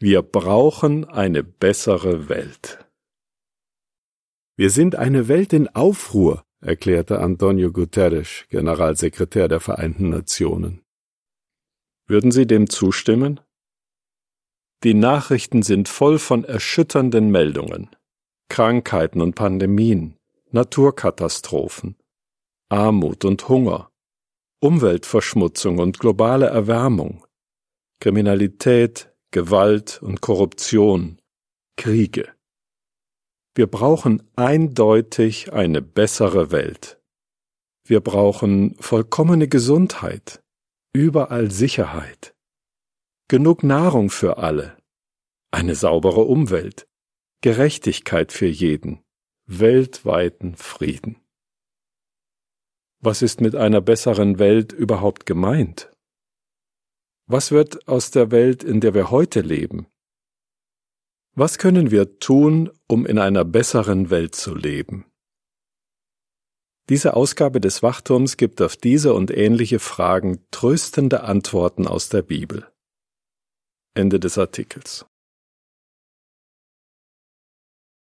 Wir brauchen eine bessere Welt. Wir sind eine Welt in Aufruhr, erklärte Antonio Guterres, Generalsekretär der Vereinten Nationen. Würden Sie dem zustimmen? Die Nachrichten sind voll von erschütternden Meldungen. Krankheiten und Pandemien, Naturkatastrophen, Armut und Hunger, Umweltverschmutzung und globale Erwärmung, Kriminalität, Gewalt und Korruption, Kriege. Wir brauchen eindeutig eine bessere Welt. Wir brauchen vollkommene Gesundheit, überall Sicherheit, genug Nahrung für alle, eine saubere Umwelt, Gerechtigkeit für jeden, weltweiten Frieden. Was ist mit einer besseren Welt überhaupt gemeint? Was wird aus der Welt, in der wir heute leben? Was können wir tun, um in einer besseren Welt zu leben? Diese Ausgabe des Wachturms gibt auf diese und ähnliche Fragen tröstende Antworten aus der Bibel. Ende des Artikels.